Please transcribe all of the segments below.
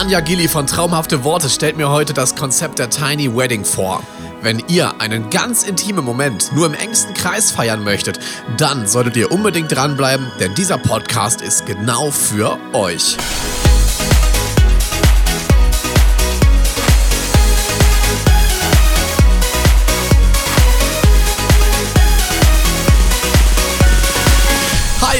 Anja Gilli von Traumhafte Worte stellt mir heute das Konzept der Tiny Wedding vor. Wenn ihr einen ganz intimen Moment nur im engsten Kreis feiern möchtet, dann solltet ihr unbedingt dranbleiben, denn dieser Podcast ist genau für euch.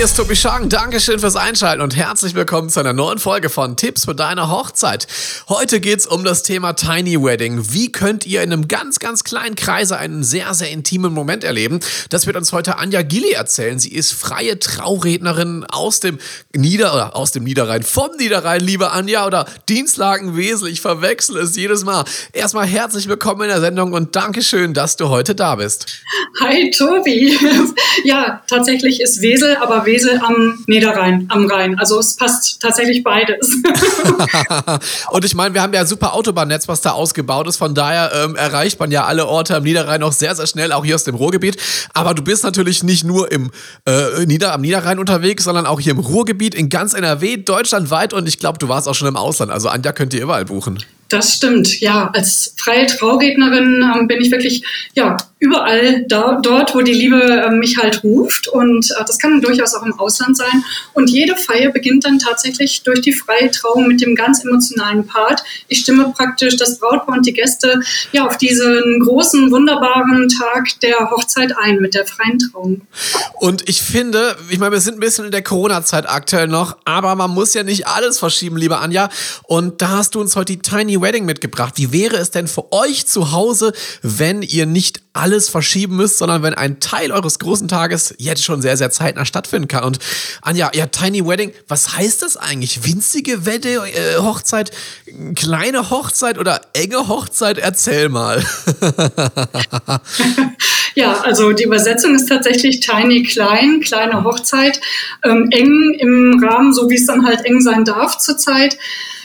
Hier ist Tobi Schang. Dankeschön fürs Einschalten und herzlich willkommen zu einer neuen Folge von Tipps für deine Hochzeit. Heute geht's um das Thema Tiny Wedding. Wie könnt ihr in einem ganz, ganz kleinen Kreise einen sehr, sehr intimen Moment erleben? Das wird uns heute Anja Gilli erzählen. Sie ist freie Traurednerin aus dem Nieder- oder aus dem Niederrhein, vom Niederrhein, liebe Anja, oder Dienstlagenwesel. Ich verwechsel es jedes Mal. Erstmal herzlich willkommen in der Sendung und Dankeschön, dass du heute da bist. Hi, Tobi. Ja, tatsächlich ist Wesel, aber Wesel am Niederrhein, am Rhein. Also es passt tatsächlich beides. und ich meine, wir haben ja super Autobahnnetz, was da ausgebaut ist. Von daher ähm, erreicht man ja alle Orte am Niederrhein auch sehr, sehr schnell, auch hier aus dem Ruhrgebiet. Aber du bist natürlich nicht nur im, äh, Nieder-, am Niederrhein unterwegs, sondern auch hier im Ruhrgebiet, in ganz NRW, deutschlandweit. Und ich glaube, du warst auch schon im Ausland. Also Anja könnt ihr überall buchen. Das stimmt, ja. Als freie Traurednerin ähm, bin ich wirklich ja überall da, dort, wo die Liebe äh, mich halt ruft. Und äh, das kann durchaus auch im Ausland sein. Und jede Feier beginnt dann tatsächlich durch die freie Trauung mit dem ganz emotionalen Part. Ich stimme praktisch das Brautpaar und die Gäste ja auf diesen großen, wunderbaren Tag der Hochzeit ein mit der freien Trauung. Und ich finde, ich meine, wir sind ein bisschen in der Corona-Zeit aktuell noch, aber man muss ja nicht alles verschieben, liebe Anja. Und da hast du uns heute die Tiny Wedding mitgebracht. Wie wäre es denn für euch zu Hause, wenn ihr nicht alles verschieben müsst, sondern wenn ein Teil eures großen Tages jetzt schon sehr, sehr zeitnah stattfinden kann? Und Anja, ja, Tiny Wedding, was heißt das eigentlich? Winzige Wette, äh, Hochzeit, kleine Hochzeit oder enge Hochzeit? Erzähl mal. ja, also die Übersetzung ist tatsächlich Tiny klein, kleine Hochzeit, ähm, eng im Rahmen, so wie es dann halt eng sein darf zurzeit.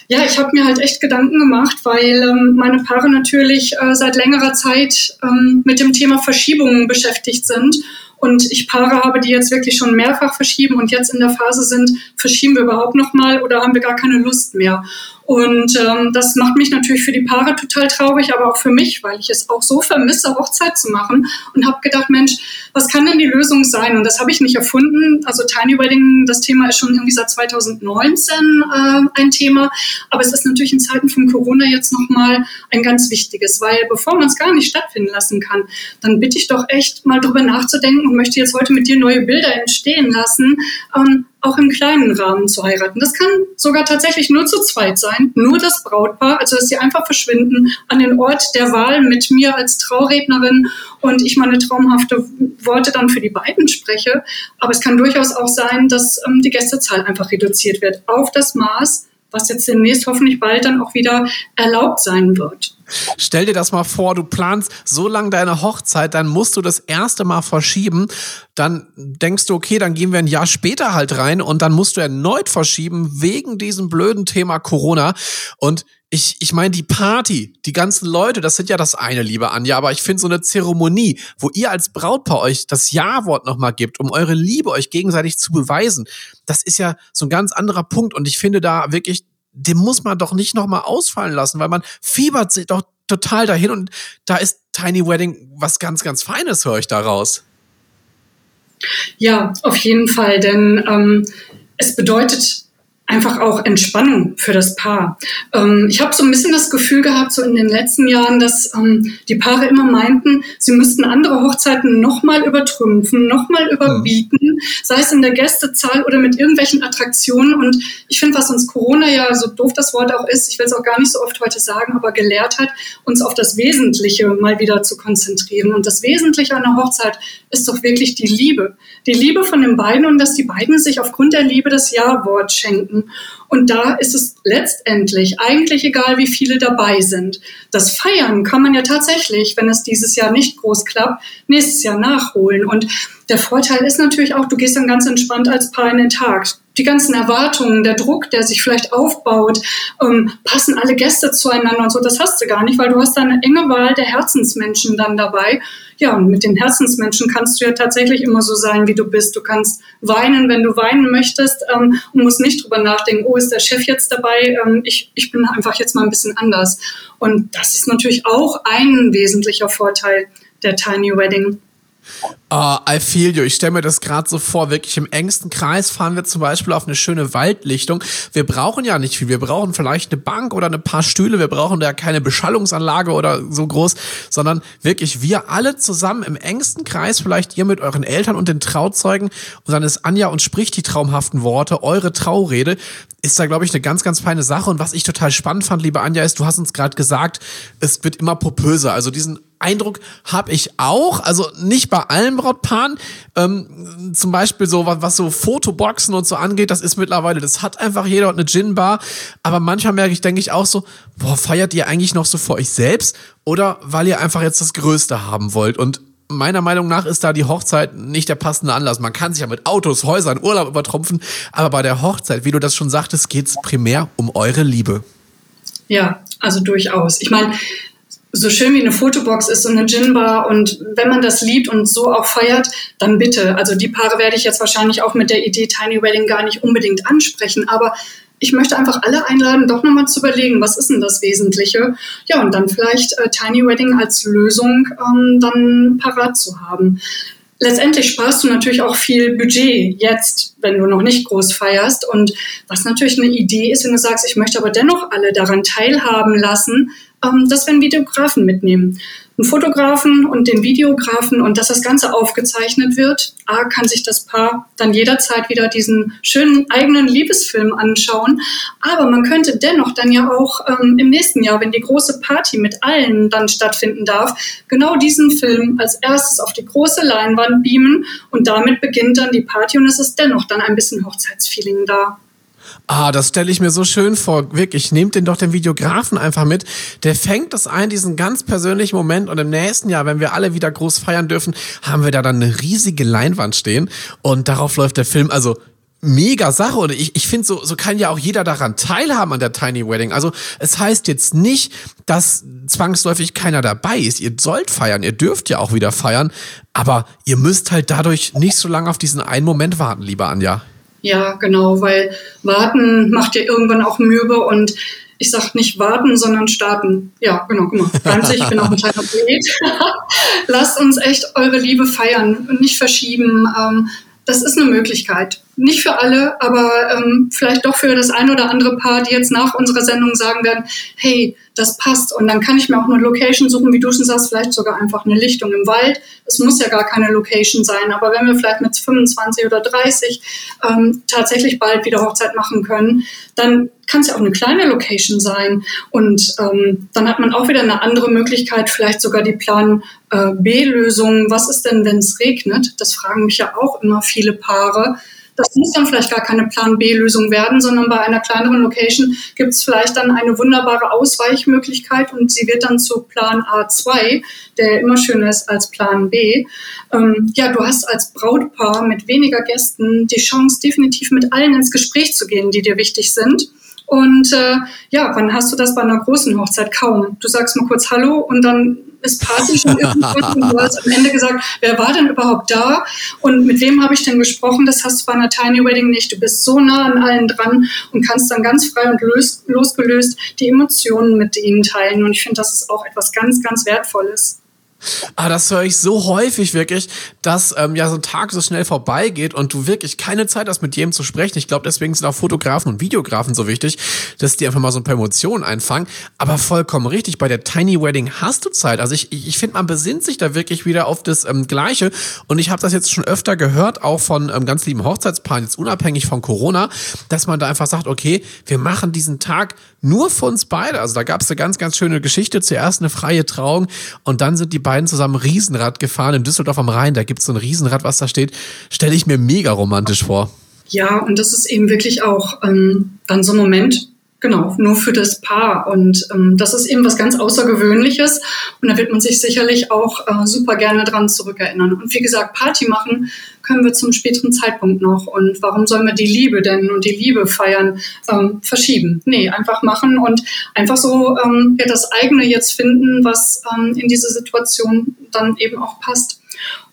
Ja, ich habe mir halt echt Gedanken gemacht, weil ähm, meine Paare natürlich äh, seit längerer Zeit ähm, mit dem Thema Verschiebungen beschäftigt sind. Und ich Paare habe, die jetzt wirklich schon mehrfach verschieben und jetzt in der Phase sind, verschieben wir überhaupt noch mal oder haben wir gar keine Lust mehr? Und ähm, das macht mich natürlich für die Paare total traurig, aber auch für mich, weil ich es auch so vermisse, Hochzeit zu machen und habe gedacht, Mensch, was kann denn die Lösung sein? Und das habe ich nicht erfunden. Also Tiny Wedding, das Thema ist schon irgendwie seit 2019 äh, ein Thema, aber es ist natürlich in Zeiten von Corona jetzt nochmal ein ganz wichtiges, weil bevor man es gar nicht stattfinden lassen kann, dann bitte ich doch echt mal drüber nachzudenken und möchte jetzt heute mit dir neue Bilder entstehen lassen. Ähm, auch im kleinen Rahmen zu heiraten. Das kann sogar tatsächlich nur zu zweit sein, nur das Brautpaar, also dass sie einfach verschwinden an den Ort der Wahl mit mir als Traurednerin und ich meine traumhafte Worte dann für die beiden spreche. Aber es kann durchaus auch sein, dass ähm, die Gästezahl einfach reduziert wird auf das Maß, was jetzt demnächst hoffentlich bald dann auch wieder erlaubt sein wird. Stell dir das mal vor, du planst so lange deine Hochzeit, dann musst du das erste Mal verschieben. Dann denkst du, okay, dann gehen wir ein Jahr später halt rein und dann musst du erneut verschieben wegen diesem blöden Thema Corona. Und ich, ich meine, die Party, die ganzen Leute, das sind ja das eine, liebe Anja, aber ich finde so eine Zeremonie, wo ihr als Brautpaar euch das Ja-Wort nochmal gibt, um eure Liebe euch gegenseitig zu beweisen, das ist ja so ein ganz anderer Punkt und ich finde da wirklich den muss man doch nicht nochmal ausfallen lassen, weil man fiebert sich doch total dahin und da ist Tiny Wedding was ganz, ganz Feines, höre ich daraus. Ja, auf jeden Fall, denn ähm, es bedeutet einfach auch Entspannung für das Paar. Ähm, ich habe so ein bisschen das Gefühl gehabt, so in den letzten Jahren, dass ähm, die Paare immer meinten, sie müssten andere Hochzeiten nochmal übertrümpfen, nochmal überbieten, mhm. sei es in der Gästezahl oder mit irgendwelchen Attraktionen. Und ich finde, was uns Corona ja, so doof das Wort auch ist, ich will es auch gar nicht so oft heute sagen, aber gelehrt hat, uns auf das Wesentliche mal wieder zu konzentrieren. Und das Wesentliche an der Hochzeit ist doch wirklich die Liebe. Die Liebe von den beiden und dass die beiden sich aufgrund der Liebe das Ja-Wort schenken finden. Und da ist es letztendlich eigentlich egal, wie viele dabei sind. Das Feiern kann man ja tatsächlich, wenn es dieses Jahr nicht groß klappt, nächstes Jahr nachholen. Und der Vorteil ist natürlich auch, du gehst dann ganz entspannt als Paar in den Tag. Die ganzen Erwartungen, der Druck, der sich vielleicht aufbaut, ähm, passen alle Gäste zueinander und so, das hast du gar nicht, weil du hast da eine enge Wahl der Herzensmenschen dann dabei. Ja, und mit den Herzensmenschen kannst du ja tatsächlich immer so sein, wie du bist. Du kannst weinen, wenn du weinen möchtest ähm, und musst nicht drüber nachdenken, oh, ist der Chef jetzt dabei? Ähm, ich, ich bin einfach jetzt mal ein bisschen anders. Und das ist natürlich auch ein wesentlicher Vorteil der Tiny Wedding. Uh, I feel you. Ich stelle mir das gerade so vor. Wirklich im engsten Kreis fahren wir zum Beispiel auf eine schöne Waldlichtung. Wir brauchen ja nicht viel. Wir brauchen vielleicht eine Bank oder ein paar Stühle. Wir brauchen da keine Beschallungsanlage oder so groß, sondern wirklich wir alle zusammen im engsten Kreis. Vielleicht ihr mit euren Eltern und den Trauzeugen. Und dann ist Anja und spricht die traumhaften Worte, eure Traurede. Ist da, glaube ich, eine ganz, ganz feine Sache. Und was ich total spannend fand, liebe Anja, ist, du hast uns gerade gesagt, es wird immer popöser. Also diesen Eindruck habe ich auch. Also nicht bei allen Brautpaaren. Ähm, zum Beispiel so, was, was so Fotoboxen und so angeht, das ist mittlerweile, das hat einfach jeder und eine Gin-Bar. Aber manchmal merke ich, denke ich auch so, boah, feiert ihr eigentlich noch so vor euch selbst? Oder weil ihr einfach jetzt das Größte haben wollt? Und meiner Meinung nach ist da die Hochzeit nicht der passende Anlass. Man kann sich ja mit Autos, Häusern, Urlaub übertrumpfen, aber bei der Hochzeit, wie du das schon sagtest, geht es primär um eure Liebe. Ja, also durchaus. Ich meine, so schön wie eine Fotobox ist und eine Ginbar und wenn man das liebt und so auch feiert, dann bitte. Also die Paare werde ich jetzt wahrscheinlich auch mit der Idee Tiny Wedding gar nicht unbedingt ansprechen, aber ich möchte einfach alle einladen, doch nochmal zu überlegen, was ist denn das Wesentliche? Ja, und dann vielleicht äh, Tiny Wedding als Lösung ähm, dann parat zu haben. Letztendlich sparst du natürlich auch viel Budget jetzt, wenn du noch nicht groß feierst. Und was natürlich eine Idee ist, wenn du sagst, ich möchte aber dennoch alle daran teilhaben lassen, ähm, dass wir einen Videografen mitnehmen. Einen Fotografen und den Videografen und dass das Ganze aufgezeichnet wird. A, kann sich das Paar dann jederzeit wieder diesen schönen eigenen Liebesfilm anschauen. Aber man könnte dennoch dann ja auch ähm, im nächsten Jahr, wenn die große Party mit allen dann stattfinden darf, genau diesen Film als erstes auf die große Leinwand beamen und damit beginnt dann die Party und es ist dennoch dann ein bisschen Hochzeitsfeeling da. Ah, das stelle ich mir so schön vor. Wirklich, nehmt den doch den Videografen einfach mit. Der fängt das ein, diesen ganz persönlichen Moment. Und im nächsten Jahr, wenn wir alle wieder groß feiern dürfen, haben wir da dann eine riesige Leinwand stehen. Und darauf läuft der Film. Also mega Sache und ich, ich finde, so, so kann ja auch jeder daran teilhaben an der Tiny Wedding. Also es heißt jetzt nicht, dass zwangsläufig keiner dabei ist. Ihr sollt feiern, ihr dürft ja auch wieder feiern, aber ihr müsst halt dadurch nicht so lange auf diesen einen Moment warten, lieber Anja. Ja, genau, weil warten macht ja irgendwann auch mürbe und ich sag nicht warten, sondern starten. Ja, genau, guck mal. Ganz, ich bin auch ein kleiner Poet. Lasst uns echt eure Liebe feiern und nicht verschieben. Ähm, das ist eine Möglichkeit. Nicht für alle, aber ähm, vielleicht doch für das ein oder andere Paar, die jetzt nach unserer Sendung sagen werden, hey, das passt. Und dann kann ich mir auch eine Location suchen, wie du schon sagst, vielleicht sogar einfach eine Lichtung im Wald. Es muss ja gar keine Location sein, aber wenn wir vielleicht mit 25 oder 30 ähm, tatsächlich bald wieder Hochzeit machen können, dann kann es ja auch eine kleine Location sein. Und ähm, dann hat man auch wieder eine andere Möglichkeit, vielleicht sogar die Plan äh, B-Lösung. Was ist denn, wenn es regnet? Das fragen mich ja auch immer viele Paare. Das muss dann vielleicht gar keine Plan B-Lösung werden, sondern bei einer kleineren Location gibt es vielleicht dann eine wunderbare Ausweichmöglichkeit und sie wird dann zu Plan A2, der immer schöner ist als Plan B. Ähm, ja, du hast als Brautpaar mit weniger Gästen die Chance, definitiv mit allen ins Gespräch zu gehen, die dir wichtig sind. Und äh, ja, wann hast du das bei einer großen Hochzeit? Kaum. Du sagst mal kurz Hallo und dann ist Party schon irgendwann du hast am Ende gesagt, wer war denn überhaupt da und mit wem habe ich denn gesprochen? Das hast du bei einer Tiny Wedding nicht. Du bist so nah an allen dran und kannst dann ganz frei und los, losgelöst die Emotionen mit ihnen teilen. Und ich finde, das ist auch etwas ganz, ganz Wertvolles. Ah, das höre ich so häufig wirklich, dass ähm, ja so ein Tag so schnell vorbeigeht und du wirklich keine Zeit hast, mit jedem zu sprechen. Ich glaube, deswegen sind auch Fotografen und Videografen so wichtig, dass die einfach mal so ein paar Emotionen einfangen. Aber vollkommen richtig, bei der Tiny Wedding hast du Zeit. Also ich, ich finde, man besinnt sich da wirklich wieder auf das ähm, Gleiche. Und ich habe das jetzt schon öfter gehört, auch von ähm, ganz lieben Hochzeitspaaren, jetzt unabhängig von Corona, dass man da einfach sagt, okay, wir machen diesen Tag nur uns beide. Also da gab es eine ganz, ganz schöne Geschichte. Zuerst eine freie Trauung und dann sind die beiden zusammen Riesenrad gefahren in Düsseldorf am Rhein. Da gibt es so ein Riesenrad, was da steht. Stelle ich mir mega romantisch vor. Ja, und das ist eben wirklich auch ähm, dann so ein Moment, Genau, nur für das Paar. Und ähm, das ist eben was ganz Außergewöhnliches. Und da wird man sich sicherlich auch äh, super gerne dran zurückerinnern. Und wie gesagt, Party machen können wir zum späteren Zeitpunkt noch. Und warum sollen wir die Liebe denn und die Liebe feiern ähm, verschieben? Nee, einfach machen und einfach so ähm, ja, das eigene jetzt finden, was ähm, in diese Situation dann eben auch passt.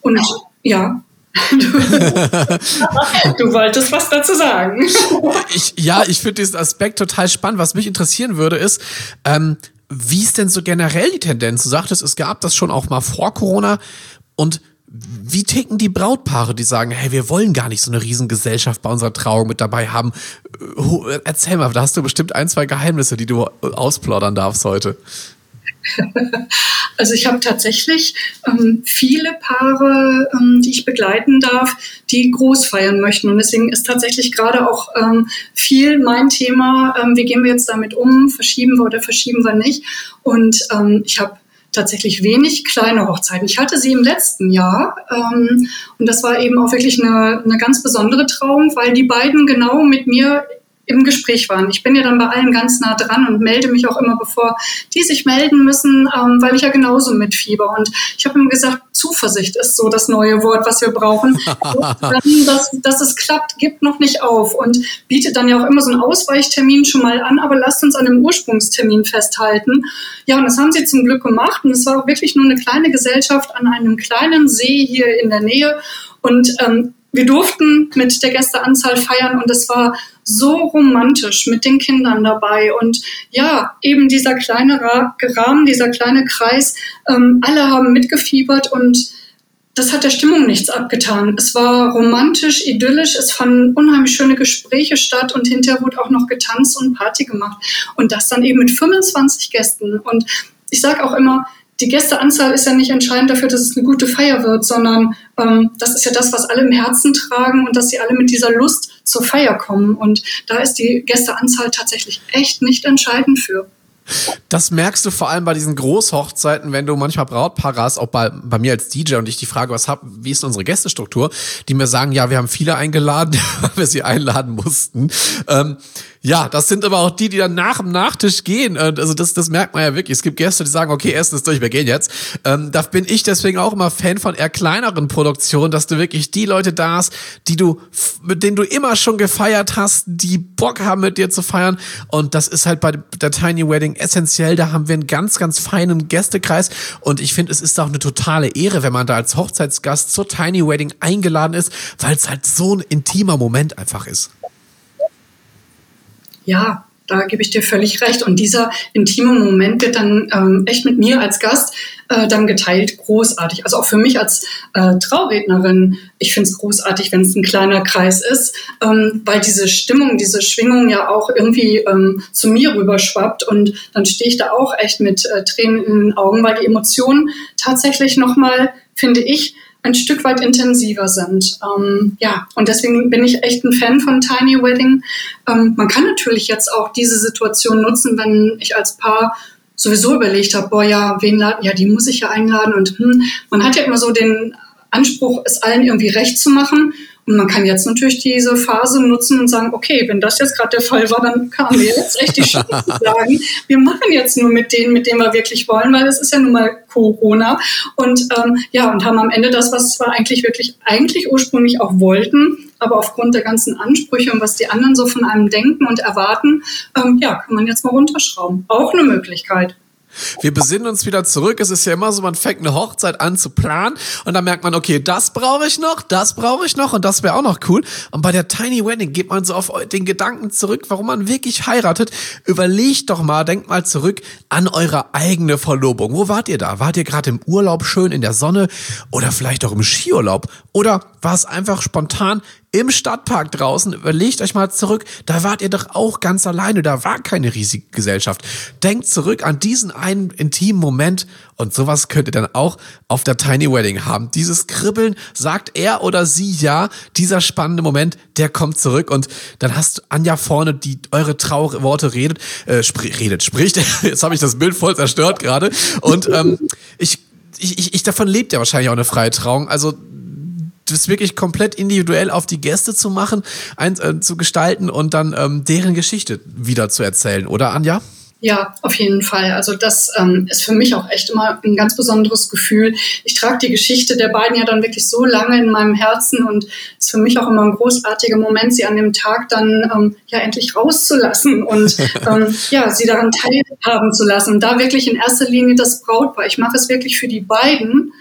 Und ja, Du, wolltest was dazu sagen. Ich, ja, ich finde diesen Aspekt total spannend. Was mich interessieren würde, ist, ähm, wie ist denn so generell die Tendenz? Du sagtest, es gab das schon auch mal vor Corona. Und wie ticken die Brautpaare, die sagen, hey, wir wollen gar nicht so eine Riesengesellschaft bei unserer Trauung mit dabei haben? Erzähl mal, da hast du bestimmt ein, zwei Geheimnisse, die du ausplaudern darfst heute. Also ich habe tatsächlich ähm, viele Paare, ähm, die ich begleiten darf, die groß feiern möchten. Und deswegen ist tatsächlich gerade auch ähm, viel mein Thema, ähm, wie gehen wir jetzt damit um, verschieben wir oder verschieben wir nicht. Und ähm, ich habe tatsächlich wenig kleine Hochzeiten. Ich hatte sie im letzten Jahr ähm, und das war eben auch wirklich eine, eine ganz besondere Trauung, weil die beiden genau mit mir im Gespräch waren. Ich bin ja dann bei allen ganz nah dran und melde mich auch immer, bevor die sich melden müssen, ähm, weil ich ja genauso mitfieber. Und ich habe immer gesagt, Zuversicht ist so das neue Wort, was wir brauchen. dann, dass, dass es klappt, gibt noch nicht auf und bietet dann ja auch immer so einen Ausweichtermin schon mal an, aber lasst uns an einem Ursprungstermin festhalten. Ja, und das haben sie zum Glück gemacht und es war auch wirklich nur eine kleine Gesellschaft an einem kleinen See hier in der Nähe und ähm, wir durften mit der Gästeanzahl feiern und es war so romantisch mit den Kindern dabei und ja, eben dieser kleine Rahmen, dieser kleine Kreis, ähm, alle haben mitgefiebert und das hat der Stimmung nichts abgetan. Es war romantisch, idyllisch, es fanden unheimlich schöne Gespräche statt und hinterher wurde auch noch getanzt und Party gemacht. Und das dann eben mit 25 Gästen. Und ich sage auch immer, die Gästeanzahl ist ja nicht entscheidend dafür, dass es eine gute Feier wird, sondern ähm, das ist ja das, was alle im Herzen tragen und dass sie alle mit dieser Lust zur Feier kommen. Und da ist die Gästeanzahl tatsächlich echt nicht entscheidend für. Das merkst du vor allem bei diesen Großhochzeiten, wenn du manchmal Brautpaare hast, auch bei, bei mir als DJ und ich die Frage, was hab, wie ist unsere Gästestruktur, die mir sagen, ja, wir haben viele eingeladen, weil wir sie einladen mussten. Ähm, ja, das sind aber auch die, die dann nach dem Nachtisch gehen. Also das, das merkt man ja wirklich. Es gibt Gäste, die sagen, okay, Essen ist durch, wir gehen jetzt. Ähm, da bin ich deswegen auch immer Fan von eher kleineren Produktionen, dass du wirklich die Leute da hast, die du, mit denen du immer schon gefeiert hast, die Bock haben, mit dir zu feiern. Und das ist halt bei der Tiny Wedding essentiell. Da haben wir einen ganz, ganz feinen Gästekreis. Und ich finde, es ist auch eine totale Ehre, wenn man da als Hochzeitsgast zur Tiny Wedding eingeladen ist, weil es halt so ein intimer Moment einfach ist. Ja, da gebe ich dir völlig recht. Und dieser intime Moment wird dann ähm, echt mit mir als Gast äh, dann geteilt. Großartig. Also auch für mich als äh, Traurednerin, ich finde es großartig, wenn es ein kleiner Kreis ist, ähm, weil diese Stimmung, diese Schwingung ja auch irgendwie ähm, zu mir rüberschwappt. Und dann stehe ich da auch echt mit äh, Tränen in den Augen, weil die Emotionen tatsächlich nochmal, finde ich, ein Stück weit intensiver sind. Ähm, ja, und deswegen bin ich echt ein Fan von Tiny Wedding. Ähm, man kann natürlich jetzt auch diese Situation nutzen, wenn ich als Paar sowieso überlegt habe, boah, ja, wen laden, ja, die muss ich ja einladen und hm, man hat ja immer so den Anspruch, es allen irgendwie recht zu machen. Und man kann jetzt natürlich diese Phase nutzen und sagen, okay, wenn das jetzt gerade der Fall war, dann kam mir jetzt echt die Chance zu sagen, wir machen jetzt nur mit denen, mit denen wir wirklich wollen, weil es ist ja nun mal Corona. Und ähm, ja, und haben am Ende das, was wir eigentlich wirklich, eigentlich ursprünglich auch wollten, aber aufgrund der ganzen Ansprüche und was die anderen so von einem denken und erwarten, ähm, ja, kann man jetzt mal runterschrauben. Auch eine Möglichkeit. Wir besinnen uns wieder zurück. Es ist ja immer so, man fängt eine Hochzeit an zu planen und dann merkt man, okay, das brauche ich noch, das brauche ich noch und das wäre auch noch cool. Und bei der Tiny Wedding geht man so auf den Gedanken zurück, warum man wirklich heiratet. Überlegt doch mal, denkt mal zurück an eure eigene Verlobung. Wo wart ihr da? Wart ihr gerade im Urlaub schön in der Sonne oder vielleicht auch im Skiurlaub? Oder war es einfach spontan im Stadtpark draußen, überlegt euch mal zurück, da wart ihr doch auch ganz alleine, da war keine riesige Gesellschaft. Denkt zurück an diesen einen intimen Moment und sowas könnt ihr dann auch auf der Tiny Wedding haben. Dieses Kribbeln, sagt er oder sie ja, dieser spannende Moment, der kommt zurück und dann hast Anja vorne, die eure Trauerworte redet, äh, spr redet, spricht. Jetzt habe ich das Bild voll zerstört gerade und ähm, ich, ich, ich, davon lebt ja wahrscheinlich auch eine freie Trauung. Also das wirklich komplett individuell auf die Gäste zu machen, ein, äh, zu gestalten und dann ähm, deren Geschichte wieder zu erzählen, oder Anja? Ja, auf jeden Fall. Also das ähm, ist für mich auch echt immer ein ganz besonderes Gefühl. Ich trage die Geschichte der beiden ja dann wirklich so lange in meinem Herzen und es ist für mich auch immer ein großartiger Moment, sie an dem Tag dann ähm, ja endlich rauszulassen und ähm, ja sie daran teilhaben zu lassen. Und da wirklich in erster Linie das Brautpaar. Ich mache es wirklich für die beiden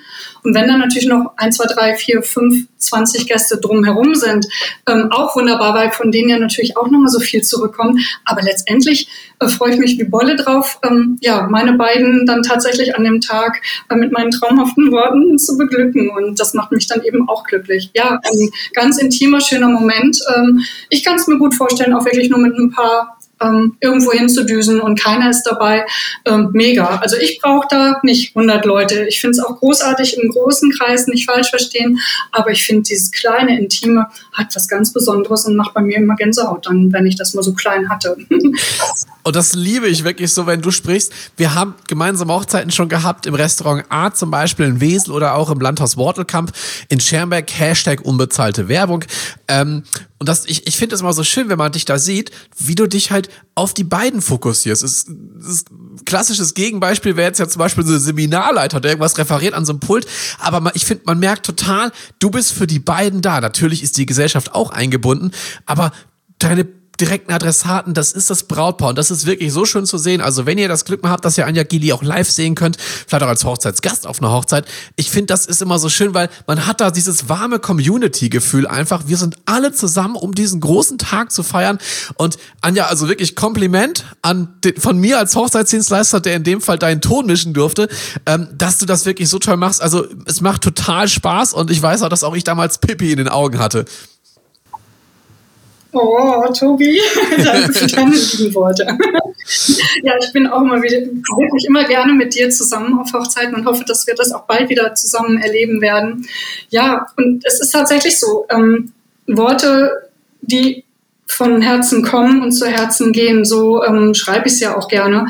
und wenn dann natürlich noch ein, zwei, drei, vier, fünf, zwanzig Gäste drumherum sind, ähm, auch wunderbar, weil von denen ja natürlich auch nochmal so viel zurückkommt. Aber letztendlich äh, freue ich mich wie Bolle drauf, ähm, ja, meine beiden dann tatsächlich an dem Tag äh, mit meinen traumhaften Worten zu beglücken. Und das macht mich dann eben auch glücklich. Ja, ein ganz intimer, schöner Moment. Ähm, ich kann es mir gut vorstellen, auch wirklich nur mit ein paar ähm, irgendwo hinzudüsen und keiner ist dabei. Ähm, mega. Also ich brauche da nicht 100 Leute. Ich finde es auch großartig im großen Kreis, nicht falsch verstehen, aber ich finde dieses kleine, intime hat was ganz Besonderes und macht bei mir immer Gänsehaut, dann, wenn ich das mal so klein hatte. und das liebe ich wirklich so, wenn du sprichst. Wir haben gemeinsame Hochzeiten schon gehabt im Restaurant A zum Beispiel in Wesel oder auch im Landhaus Wortelkamp in Schermberg. Hashtag unbezahlte Werbung. Ähm, und das, ich, ich finde es immer so schön, wenn man dich da sieht, wie du dich halt auf die beiden fokussierst. Es, es, klassisches Gegenbeispiel wäre jetzt ja zum Beispiel so ein Seminarleiter, der irgendwas referiert an so einem Pult. Aber man, ich finde, man merkt total, du bist für die beiden da. Natürlich ist die Gesellschaft auch eingebunden, aber deine direkten Adressaten, das ist das Brautpaar und das ist wirklich so schön zu sehen. Also wenn ihr das Glück habt, dass ihr Anja Gili auch live sehen könnt, vielleicht auch als Hochzeitsgast auf einer Hochzeit, ich finde, das ist immer so schön, weil man hat da dieses warme Community-Gefühl einfach. Wir sind alle zusammen, um diesen großen Tag zu feiern und Anja, also wirklich Kompliment an den, von mir als Hochzeitsdienstleister, der in dem Fall deinen Ton mischen durfte, ähm, dass du das wirklich so toll machst. Also es macht total Spaß und ich weiß auch, dass auch ich damals Pippi in den Augen hatte. Oh, Tobi, danke für deine lieben Worte. ja, ich bin auch immer wieder, wirklich immer gerne mit dir zusammen auf Hochzeiten und hoffe, dass wir das auch bald wieder zusammen erleben werden. Ja, und es ist tatsächlich so, ähm, Worte, die von Herzen kommen und zu Herzen gehen, so ähm, schreibe ich es ja auch gerne.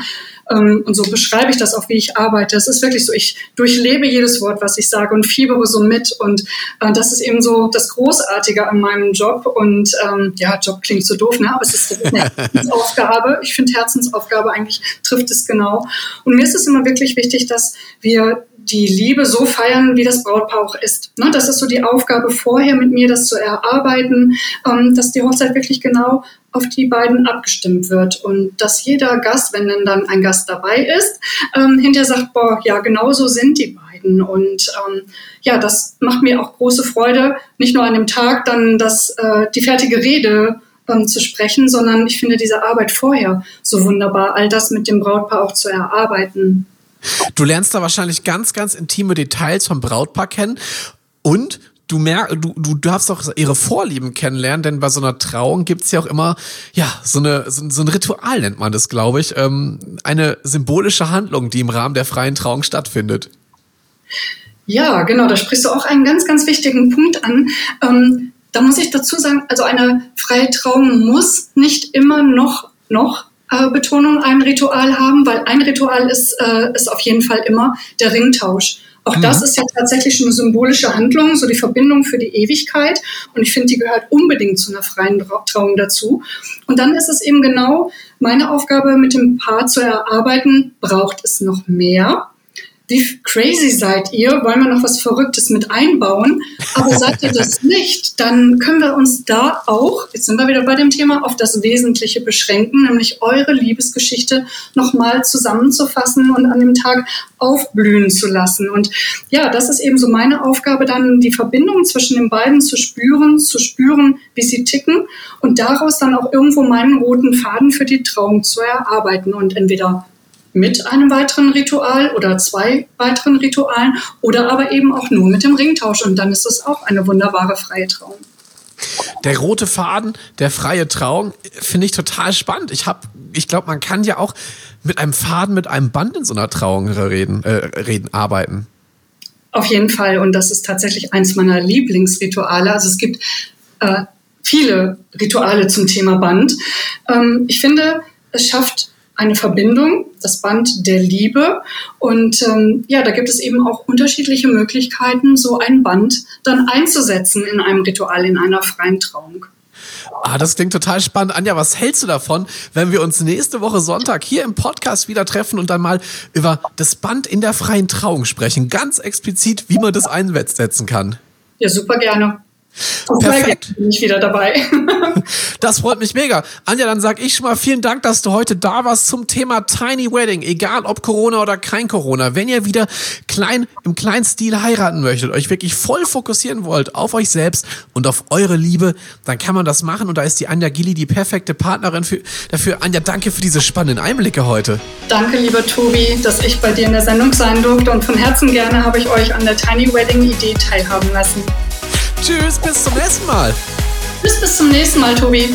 Ähm, und so beschreibe ich das auch, wie ich arbeite. Es ist wirklich so, ich durchlebe jedes Wort, was ich sage und fiebere so mit. Und äh, das ist eben so das Großartige an meinem Job. Und ähm, ja, Job klingt so doof, ne? aber es ist eine Herzensaufgabe. Ich finde Herzensaufgabe eigentlich trifft es genau. Und mir ist es immer wirklich wichtig, dass wir die Liebe so feiern, wie das Brautpaar auch ist. Ne, das ist so die Aufgabe vorher mit mir, das zu erarbeiten, ähm, dass die Hochzeit wirklich genau auf die beiden abgestimmt wird. Und dass jeder Gast, wenn denn dann ein Gast dabei ist, ähm, hinterher sagt, boah, ja, genau so sind die beiden. Und ähm, ja, das macht mir auch große Freude, nicht nur an dem Tag dann das, äh, die fertige Rede ähm, zu sprechen, sondern ich finde diese Arbeit vorher so wunderbar, all das mit dem Brautpaar auch zu erarbeiten. Du lernst da wahrscheinlich ganz, ganz intime Details vom Brautpaar kennen. Und du merkst, du, du darfst auch ihre Vorlieben kennenlernen, denn bei so einer Trauung gibt's ja auch immer, ja, so, eine, so, so ein Ritual nennt man das, glaube ich. Ähm, eine symbolische Handlung, die im Rahmen der freien Trauung stattfindet. Ja, genau, da sprichst du auch einen ganz, ganz wichtigen Punkt an. Ähm, da muss ich dazu sagen, also eine freie Trauung muss nicht immer noch, noch äh, Betonung ein Ritual haben, weil ein Ritual ist, äh, ist auf jeden Fall immer der Ringtausch. Auch mhm. das ist ja tatsächlich schon eine symbolische Handlung, so die Verbindung für die Ewigkeit. Und ich finde, die gehört unbedingt zu einer freien Trauung dazu. Und dann ist es eben genau meine Aufgabe, mit dem Paar zu erarbeiten, braucht es noch mehr? Wie crazy seid ihr? Wollen wir noch was Verrücktes mit einbauen? Aber seid ihr das nicht, dann können wir uns da auch, jetzt sind wir wieder bei dem Thema, auf das Wesentliche beschränken, nämlich eure Liebesgeschichte nochmal zusammenzufassen und an dem Tag aufblühen zu lassen. Und ja, das ist eben so meine Aufgabe, dann die Verbindung zwischen den beiden zu spüren, zu spüren, wie sie ticken und daraus dann auch irgendwo meinen roten Faden für die Trauung zu erarbeiten und entweder mit einem weiteren Ritual oder zwei weiteren Ritualen oder aber eben auch nur mit dem Ringtausch. Und dann ist es auch eine wunderbare freie Trauung. Der rote Faden, der freie Trauung, finde ich total spannend. Ich habe, ich glaube, man kann ja auch mit einem Faden, mit einem Band in so einer Trauung reden, äh, reden, arbeiten. Auf jeden Fall. Und das ist tatsächlich eins meiner Lieblingsrituale. Also es gibt äh, viele Rituale zum Thema Band. Ähm, ich finde, es schafft eine Verbindung, das Band der Liebe. Und ähm, ja, da gibt es eben auch unterschiedliche Möglichkeiten, so ein Band dann einzusetzen in einem Ritual, in einer freien Trauung. Ah, das klingt total spannend. Anja, was hältst du davon, wenn wir uns nächste Woche Sonntag hier im Podcast wieder treffen und dann mal über das Band in der freien Trauung sprechen? Ganz explizit, wie man das einsetzen kann. Ja, super gerne. Perfekt. Bin ich wieder dabei. Das freut mich mega. Anja, dann sag ich schon mal vielen Dank, dass du heute da warst zum Thema Tiny Wedding. Egal ob Corona oder kein Corona. Wenn ihr wieder klein, im kleinen Stil heiraten möchtet, euch wirklich voll fokussieren wollt auf euch selbst und auf eure Liebe, dann kann man das machen. Und da ist die Anja Gilli die perfekte Partnerin für, dafür. Anja, danke für diese spannenden Einblicke heute. Danke, lieber Tobi, dass ich bei dir in der Sendung sein durfte. Und von Herzen gerne habe ich euch an der Tiny Wedding Idee teilhaben lassen. Tschüss, bis zum nächsten Mal. Bis bis zum nächsten Mal, Tobi.